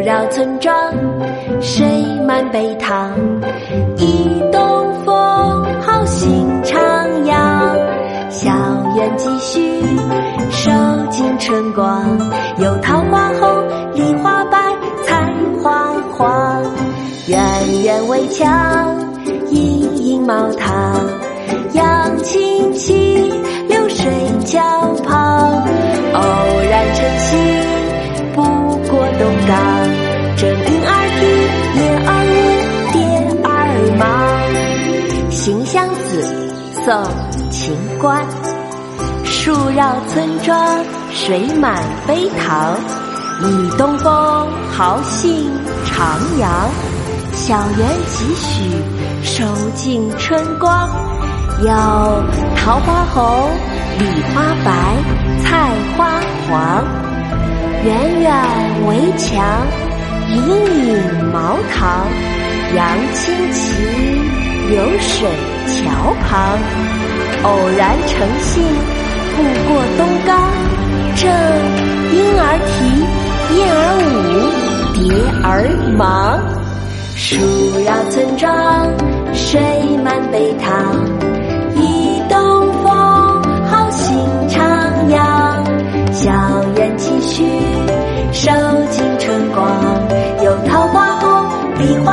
绕村庄，水满陂塘。一东风，好心徜徉。校园继续，收尽春光。有桃花红，梨花白，菜花黄。远远围墙，隐隐茅堂。杨青青，宋·秦观。树绕村庄，水满陂塘。倚东风，豪兴徜徉。小园几许，收尽春光。有桃花红，李花白，菜花黄。远远围墙，隐隐茅堂。杨青奇，流水桥旁。偶然乘兴，不过东冈。正莺儿啼，燕儿舞，蝶儿忙。树绕村庄，水满陂塘。一东风，好心徜徉。校园几许，收尽春光。有桃花红，梨花